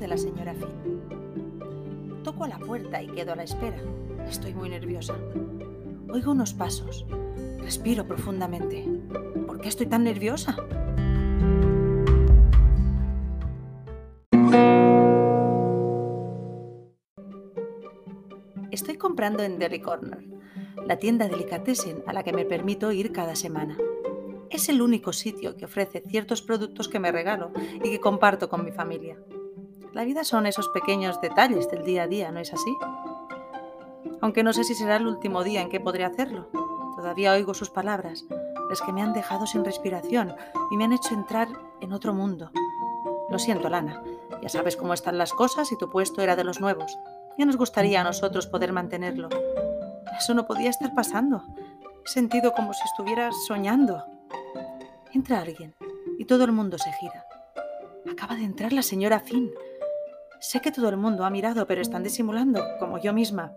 de la señora Finn. Toco a la puerta y quedo a la espera. Estoy muy nerviosa. Oigo unos pasos. Respiro profundamente. ¿Por qué estoy tan nerviosa? Estoy comprando en Deli Corner, la tienda delicatessen a la que me permito ir cada semana. Es el único sitio que ofrece ciertos productos que me regalo y que comparto con mi familia. La vida son esos pequeños detalles del día a día, ¿no es así? Aunque no sé si será el último día en que podré hacerlo. Todavía oigo sus palabras, las que me han dejado sin respiración y me han hecho entrar en otro mundo. Lo siento, Lana. Ya sabes cómo están las cosas y tu puesto era de los nuevos. Ya nos gustaría a nosotros poder mantenerlo. Eso no podía estar pasando. He sentido como si estuviera soñando. Entra alguien y todo el mundo se gira. Acaba de entrar la señora Finn. Sé que todo el mundo ha mirado, pero están disimulando, como yo misma.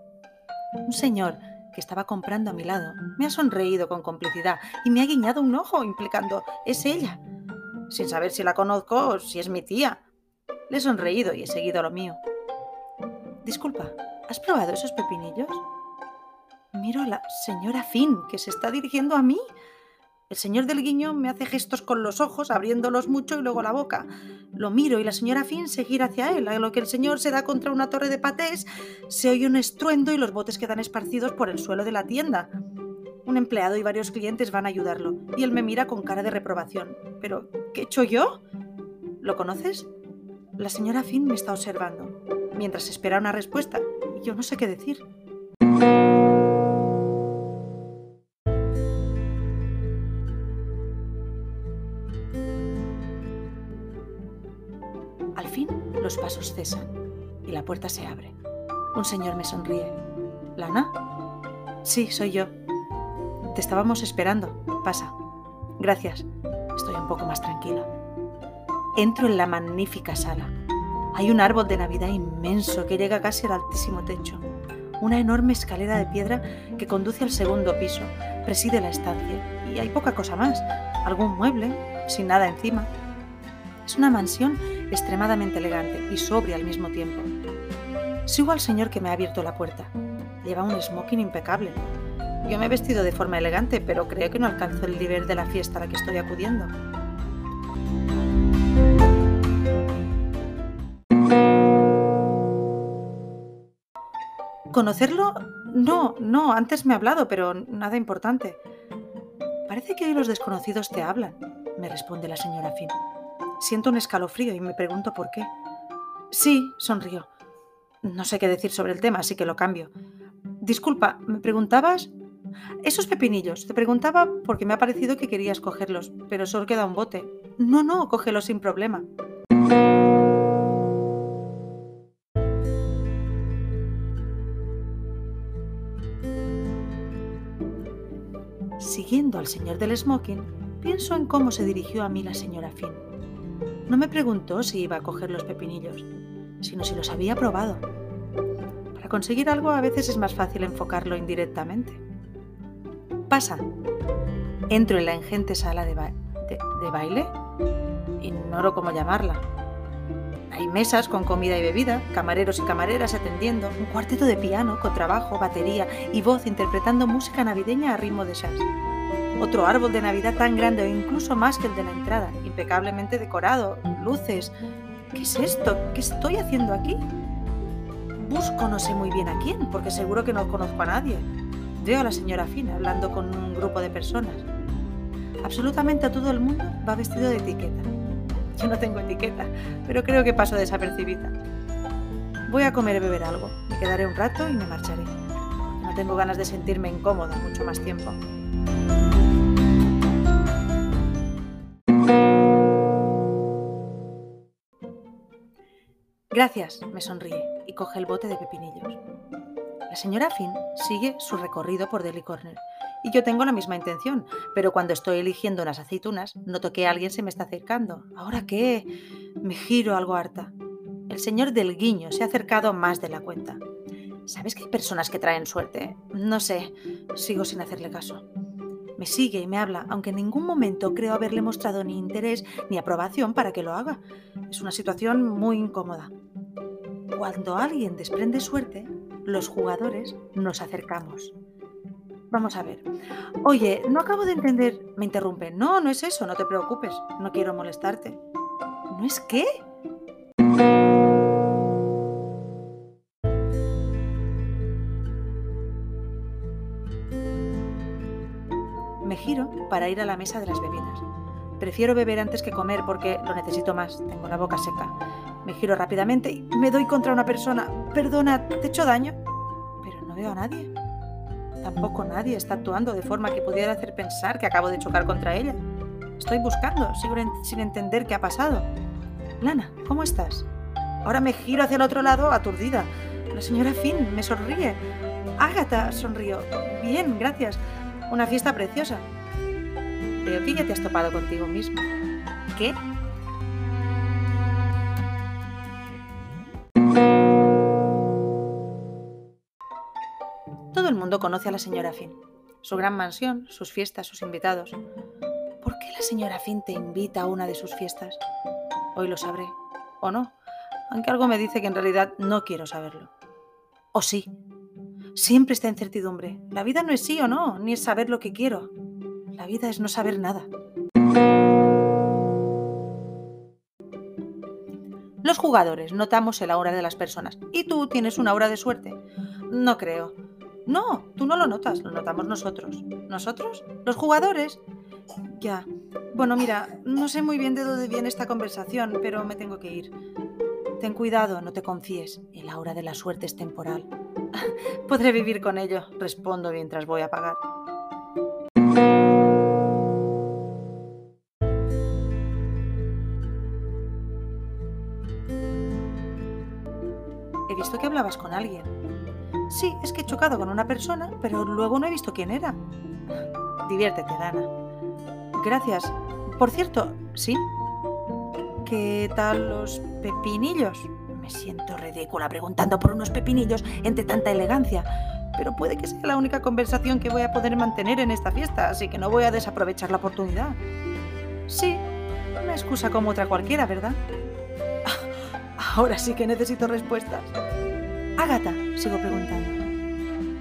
Un señor que estaba comprando a mi lado me ha sonreído con complicidad y me ha guiñado un ojo, implicando, es ella, sin saber si la conozco o si es mi tía. Le he sonreído y he seguido lo mío. Disculpa, ¿has probado esos pepinillos? Miro a la señora Finn, que se está dirigiendo a mí. El señor del guiño me hace gestos con los ojos, abriéndolos mucho y luego la boca. Lo miro y la señora Finn se gira hacia él, a lo que el señor se da contra una torre de patés, se oye un estruendo y los botes quedan esparcidos por el suelo de la tienda. Un empleado y varios clientes van a ayudarlo, y él me mira con cara de reprobación. ¿Pero qué he hecho yo? ¿Lo conoces? La señora Finn me está observando, mientras espera una respuesta, y yo no sé qué decir. Los pasos cesan y la puerta se abre. Un señor me sonríe. ¿Lana? Sí, soy yo. Te estábamos esperando. Pasa. Gracias. Estoy un poco más tranquila. Entro en la magnífica sala. Hay un árbol de Navidad inmenso que llega casi al altísimo techo. Una enorme escalera de piedra que conduce al segundo piso. Preside la estancia. Y hay poca cosa más. Algún mueble, sin nada encima. Es una mansión extremadamente elegante y sobria al mismo tiempo. Sigo al señor que me ha abierto la puerta. Lleva un smoking impecable. Yo me he vestido de forma elegante, pero creo que no alcanzo el nivel de la fiesta a la que estoy acudiendo. ¿Conocerlo? No, no, antes me ha hablado, pero nada importante. Parece que hoy los desconocidos te hablan, me responde la señora Finn. Siento un escalofrío y me pregunto por qué. Sí, sonrió. No sé qué decir sobre el tema, así que lo cambio. Disculpa, ¿me preguntabas? Esos pepinillos. Te preguntaba porque me ha parecido que querías cogerlos, pero solo queda un bote. No, no, cógelos sin problema. Siguiendo al señor del smoking, pienso en cómo se dirigió a mí la señora Finn. No me preguntó si iba a coger los pepinillos, sino si los había probado. Para conseguir algo a veces es más fácil enfocarlo indirectamente. Pasa. Entro en la ingente sala de, de baile. Ignoro cómo llamarla. Hay mesas con comida y bebida, camareros y camareras atendiendo, un cuarteto de piano con trabajo, batería y voz interpretando música navideña a ritmo de jazz otro árbol de Navidad tan grande o incluso más que el de la entrada, impecablemente decorado, luces. ¿Qué es esto? ¿Qué estoy haciendo aquí? Busco no sé muy bien a quién, porque seguro que no conozco a nadie. Veo a la señora Fina hablando con un grupo de personas. Absolutamente a todo el mundo va vestido de etiqueta. Yo no tengo etiqueta, pero creo que paso desapercibida. Voy a comer y beber algo. Me quedaré un rato y me marcharé. No tengo ganas de sentirme incómoda mucho más tiempo. Gracias, me sonríe y coge el bote de pepinillos. La señora Finn sigue su recorrido por Deli Corner y yo tengo la misma intención, pero cuando estoy eligiendo unas aceitunas, noto que alguien se me está acercando. ¿Ahora qué? Me giro algo harta. El señor del guiño se ha acercado más de la cuenta. ¿Sabes que hay personas que traen suerte? No sé, sigo sin hacerle caso. Me sigue y me habla, aunque en ningún momento creo haberle mostrado ni interés ni aprobación para que lo haga. Es una situación muy incómoda. Cuando alguien desprende suerte, los jugadores nos acercamos. Vamos a ver. Oye, no acabo de entender. Me interrumpe. No, no es eso, no te preocupes. No quiero molestarte. ¿No es qué? Me giro para ir a la mesa de las bebidas. Prefiero beber antes que comer porque lo necesito más. Tengo la boca seca. Me giro rápidamente y me doy contra una persona. Perdona, ¿te he hecho daño? Pero no veo a nadie. Tampoco nadie está actuando de forma que pudiera hacer pensar que acabo de chocar contra ella. Estoy buscando, sigo sin entender qué ha pasado. Lana, ¿cómo estás? Ahora me giro hacia el otro lado, aturdida. La señora Finn me sonríe. Ágata, sonrío. Bien, gracias. Una fiesta preciosa. Creo que ya te has topado contigo mismo. ¿Qué? Conoce a la señora Finn. Su gran mansión, sus fiestas, sus invitados. ¿Por qué la señora Finn te invita a una de sus fiestas? Hoy lo sabré. ¿O no? Aunque algo me dice que en realidad no quiero saberlo. ¿O sí? Siempre está incertidumbre. La vida no es sí o no, ni es saber lo que quiero. La vida es no saber nada. Los jugadores notamos el aura de las personas. ¿Y tú tienes una aura de suerte? No creo. No, tú no lo notas, lo notamos nosotros. ¿Nosotros? ¿Los jugadores? Ya. Bueno, mira, no sé muy bien de dónde viene esta conversación, pero me tengo que ir. Ten cuidado, no te confíes. El aura de la suerte es temporal. Podré vivir con ello, respondo mientras voy a pagar. He visto que hablabas con alguien. Sí, es que he chocado con una persona, pero luego no he visto quién era. Diviértete, Dana. Gracias. Por cierto, ¿sí? ¿Qué tal los pepinillos? Me siento ridícula preguntando por unos pepinillos entre tanta elegancia, pero puede que sea la única conversación que voy a poder mantener en esta fiesta, así que no voy a desaprovechar la oportunidad. Sí, una excusa como otra cualquiera, ¿verdad? Ahora sí que necesito respuestas. Sigo preguntando.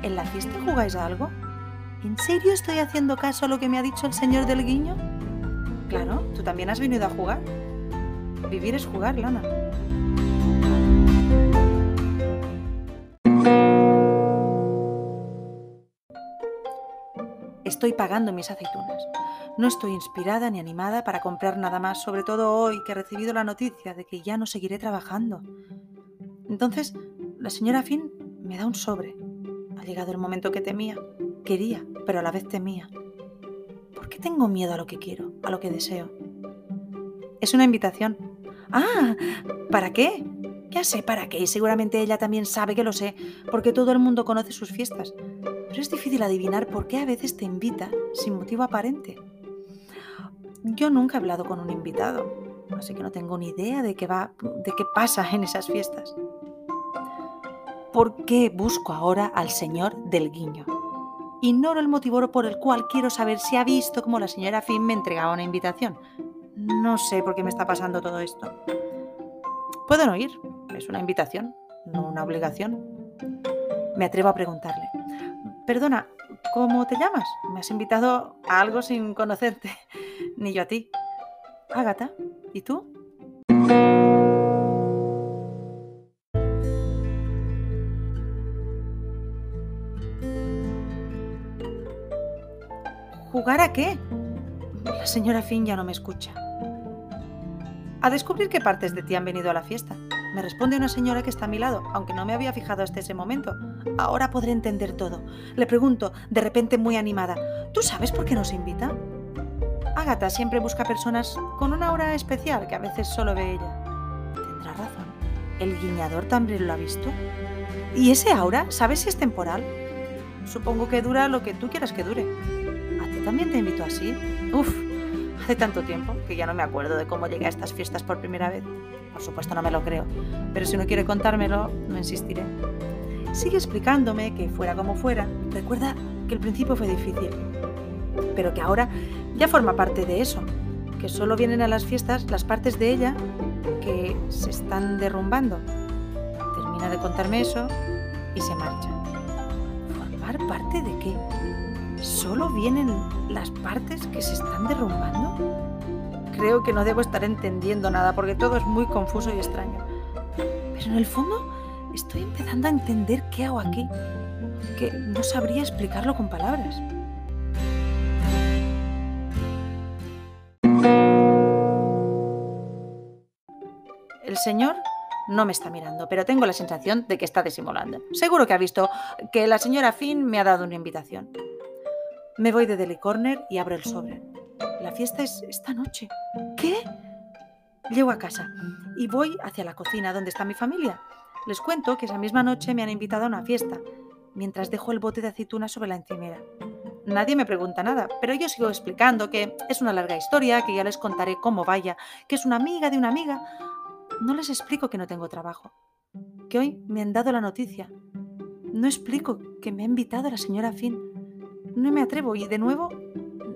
¿En la fiesta jugáis algo? ¿En serio estoy haciendo caso a lo que me ha dicho el señor del guiño? Claro, tú también has venido a jugar. Vivir es jugar, Lana. Estoy pagando mis aceitunas. No estoy inspirada ni animada para comprar nada más, sobre todo hoy que he recibido la noticia de que ya no seguiré trabajando. Entonces, la señora Finn me da un sobre. Ha llegado el momento que temía. Quería, pero a la vez temía. ¿Por qué tengo miedo a lo que quiero, a lo que deseo? Es una invitación. Ah, ¿para qué? Ya sé para qué y seguramente ella también sabe que lo sé, porque todo el mundo conoce sus fiestas. Pero es difícil adivinar por qué a veces te invita sin motivo aparente. Yo nunca he hablado con un invitado, así que no tengo ni idea de qué va, de qué pasa en esas fiestas. ¿Por qué busco ahora al señor del guiño? Ignoro el motivo por el cual quiero saber si ha visto cómo la señora Finn me entregaba una invitación. No sé por qué me está pasando todo esto. Puedo no ir, es una invitación, no una obligación. Me atrevo a preguntarle. Perdona, ¿cómo te llamas? Me has invitado a algo sin conocerte, ni yo a ti. Ágata, ¿y tú? ¿Jugar a qué? La señora Finn ya no me escucha. A descubrir qué partes de ti han venido a la fiesta. Me responde una señora que está a mi lado, aunque no me había fijado hasta ese momento. Ahora podré entender todo. Le pregunto, de repente muy animada, ¿tú sabes por qué nos invita? Agatha siempre busca personas con una aura especial que a veces solo ve ella. Tendrá razón. ¿El guiñador también lo ha visto? ¿Y ese aura, sabes si es temporal? Supongo que dura lo que tú quieras que dure. ¿A ti también te invito así? Uf, Hace tanto tiempo que ya no me acuerdo de cómo llegué a estas fiestas por primera vez. Por supuesto no me lo creo, pero si no quiere contármelo, no insistiré. Sigue explicándome que fuera como fuera, recuerda que el principio fue difícil, pero que ahora ya forma parte de eso, que solo vienen a las fiestas las partes de ella que se están derrumbando. Termina de contarme eso y se marcha. ¿Formar parte de qué? ¿Solo vienen las partes que se están derrumbando? Creo que no debo estar entendiendo nada porque todo es muy confuso y extraño. Pero en el fondo estoy empezando a entender qué hago aquí, que no sabría explicarlo con palabras. El señor no me está mirando, pero tengo la sensación de que está disimulando. Seguro que ha visto que la señora Finn me ha dado una invitación. Me voy de Deli Corner y abro el sobre. La fiesta es esta noche. ¿Qué? Llego a casa y voy hacia la cocina donde está mi familia. Les cuento que esa misma noche me han invitado a una fiesta, mientras dejo el bote de aceitunas sobre la encimera. Nadie me pregunta nada, pero yo sigo explicando que es una larga historia, que ya les contaré cómo vaya, que es una amiga de una amiga, no les explico que no tengo trabajo, que hoy me han dado la noticia. No explico que me ha invitado la señora Finn. No me atrevo y de nuevo,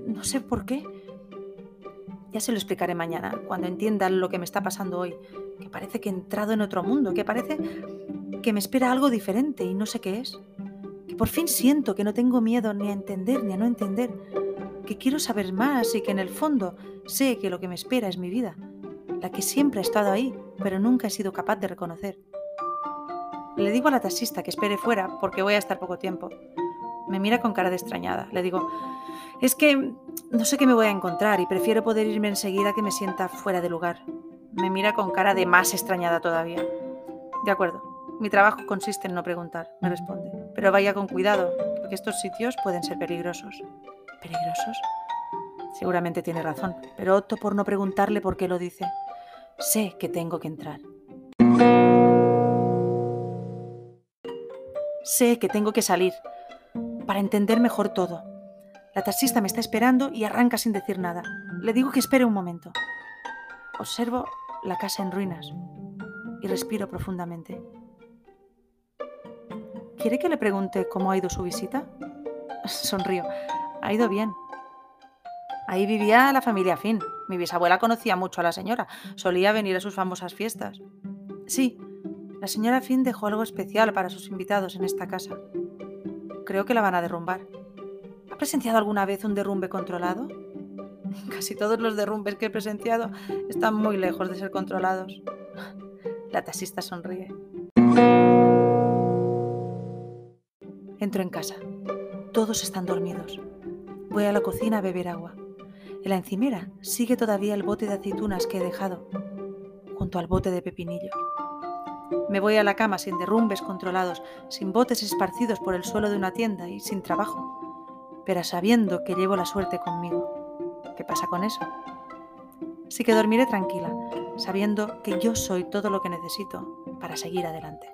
no sé por qué. Ya se lo explicaré mañana, cuando entiendan lo que me está pasando hoy, que parece que he entrado en otro mundo, que parece que me espera algo diferente y no sé qué es. Que por fin siento que no tengo miedo ni a entender ni a no entender, que quiero saber más y que en el fondo sé que lo que me espera es mi vida, la que siempre ha estado ahí, pero nunca he sido capaz de reconocer. Le digo a la taxista que espere fuera porque voy a estar poco tiempo. Me mira con cara de extrañada. Le digo, es que no sé qué me voy a encontrar y prefiero poder irme enseguida que me sienta fuera de lugar. Me mira con cara de más extrañada todavía. De acuerdo, mi trabajo consiste en no preguntar, me responde. Pero vaya con cuidado, porque estos sitios pueden ser peligrosos. ¿Peligrosos? Seguramente tiene razón, pero opto por no preguntarle por qué lo dice. Sé que tengo que entrar. Sé que tengo que salir para entender mejor todo. La taxista me está esperando y arranca sin decir nada. Le digo que espere un momento. Observo la casa en ruinas y respiro profundamente. ¿Quiere que le pregunte cómo ha ido su visita? Sonrío. Ha ido bien. Ahí vivía la familia Finn. Mi bisabuela conocía mucho a la señora. Solía venir a sus famosas fiestas. Sí, la señora Finn dejó algo especial para sus invitados en esta casa. Creo que la van a derrumbar. ¿Ha presenciado alguna vez un derrumbe controlado? Casi todos los derrumbes que he presenciado están muy lejos de ser controlados. La taxista sonríe. Entro en casa. Todos están dormidos. Voy a la cocina a beber agua. En la encimera sigue todavía el bote de aceitunas que he dejado, junto al bote de pepinillos. Me voy a la cama sin derrumbes controlados, sin botes esparcidos por el suelo de una tienda y sin trabajo, pero sabiendo que llevo la suerte conmigo. ¿Qué pasa con eso? Sí que dormiré tranquila, sabiendo que yo soy todo lo que necesito para seguir adelante.